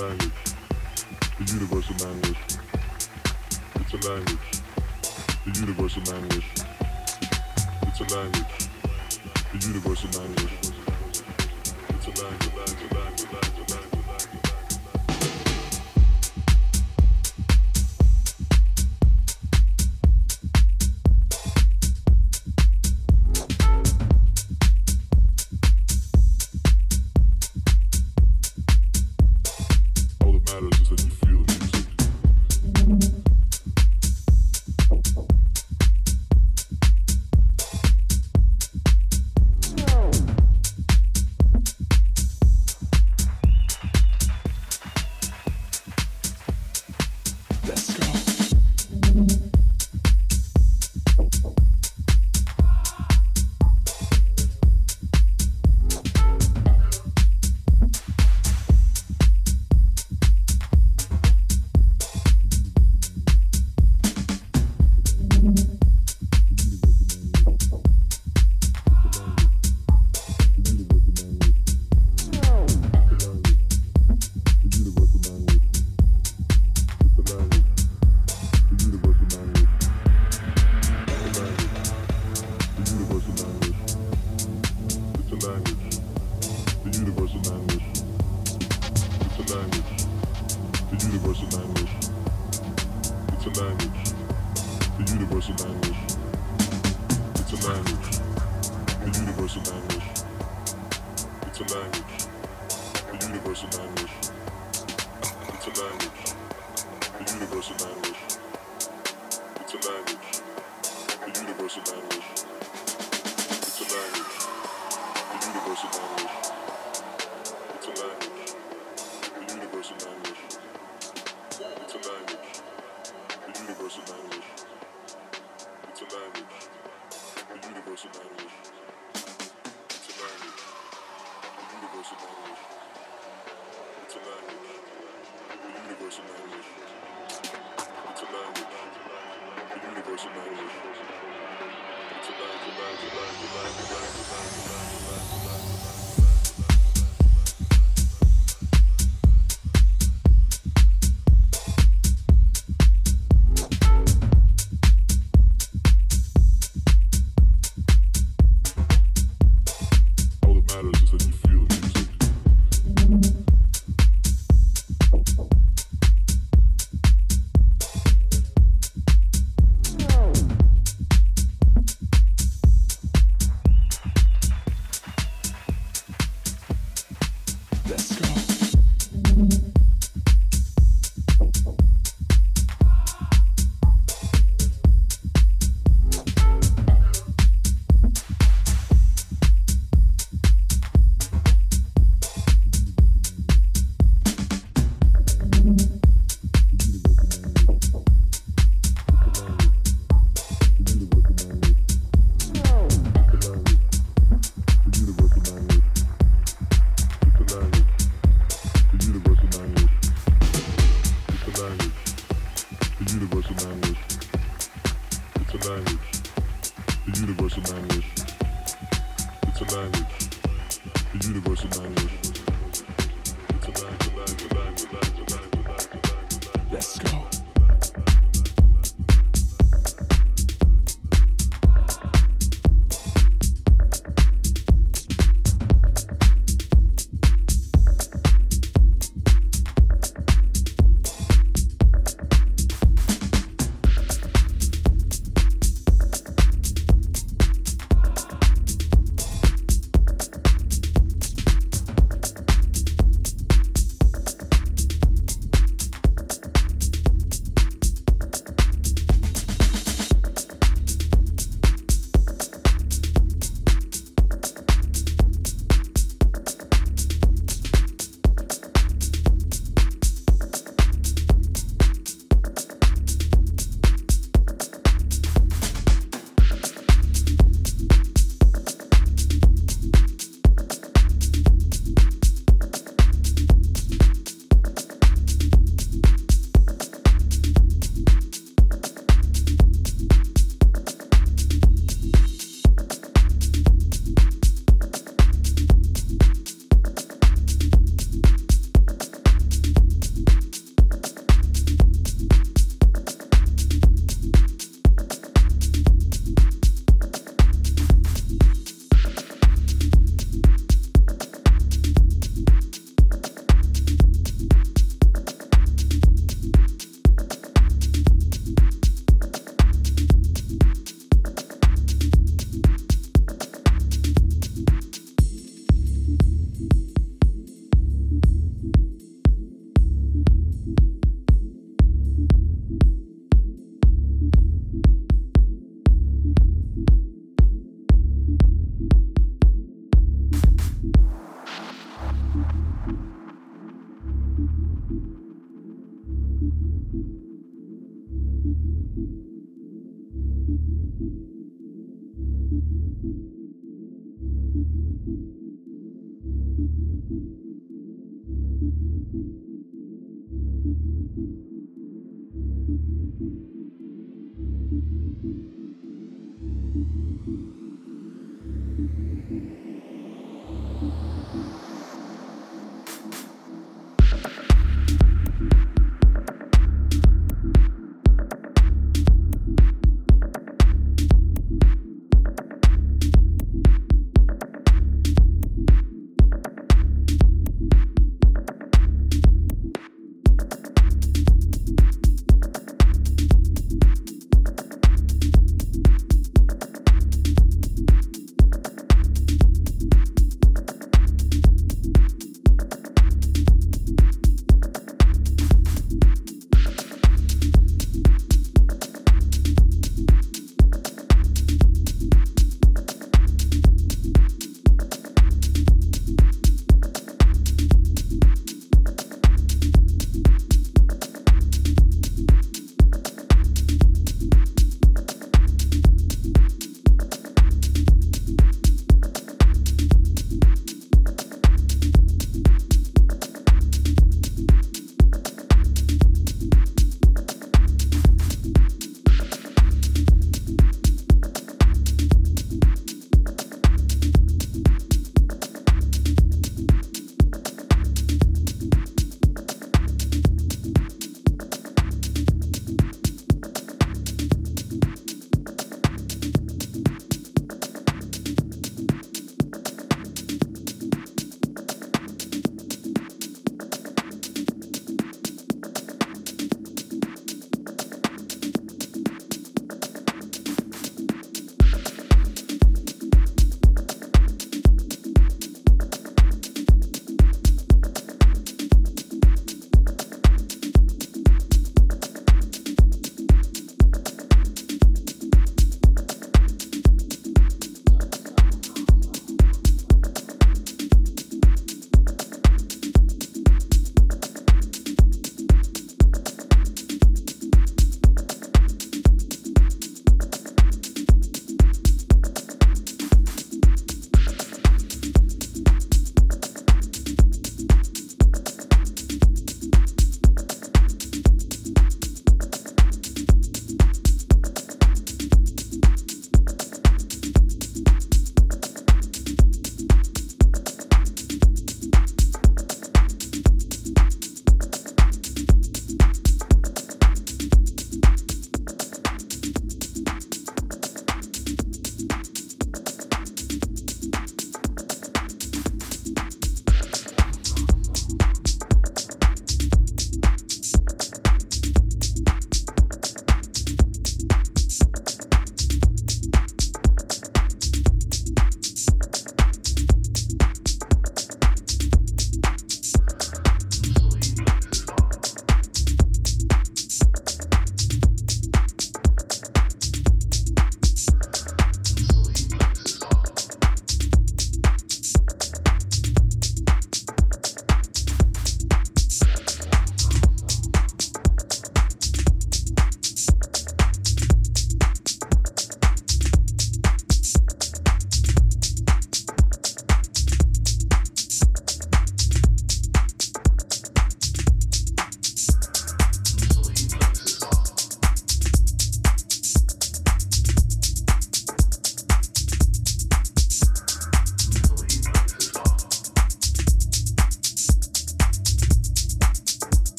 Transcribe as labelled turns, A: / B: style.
A: language. The universal language. It's a language. The universal language. It's a language. The universal language. It's a language.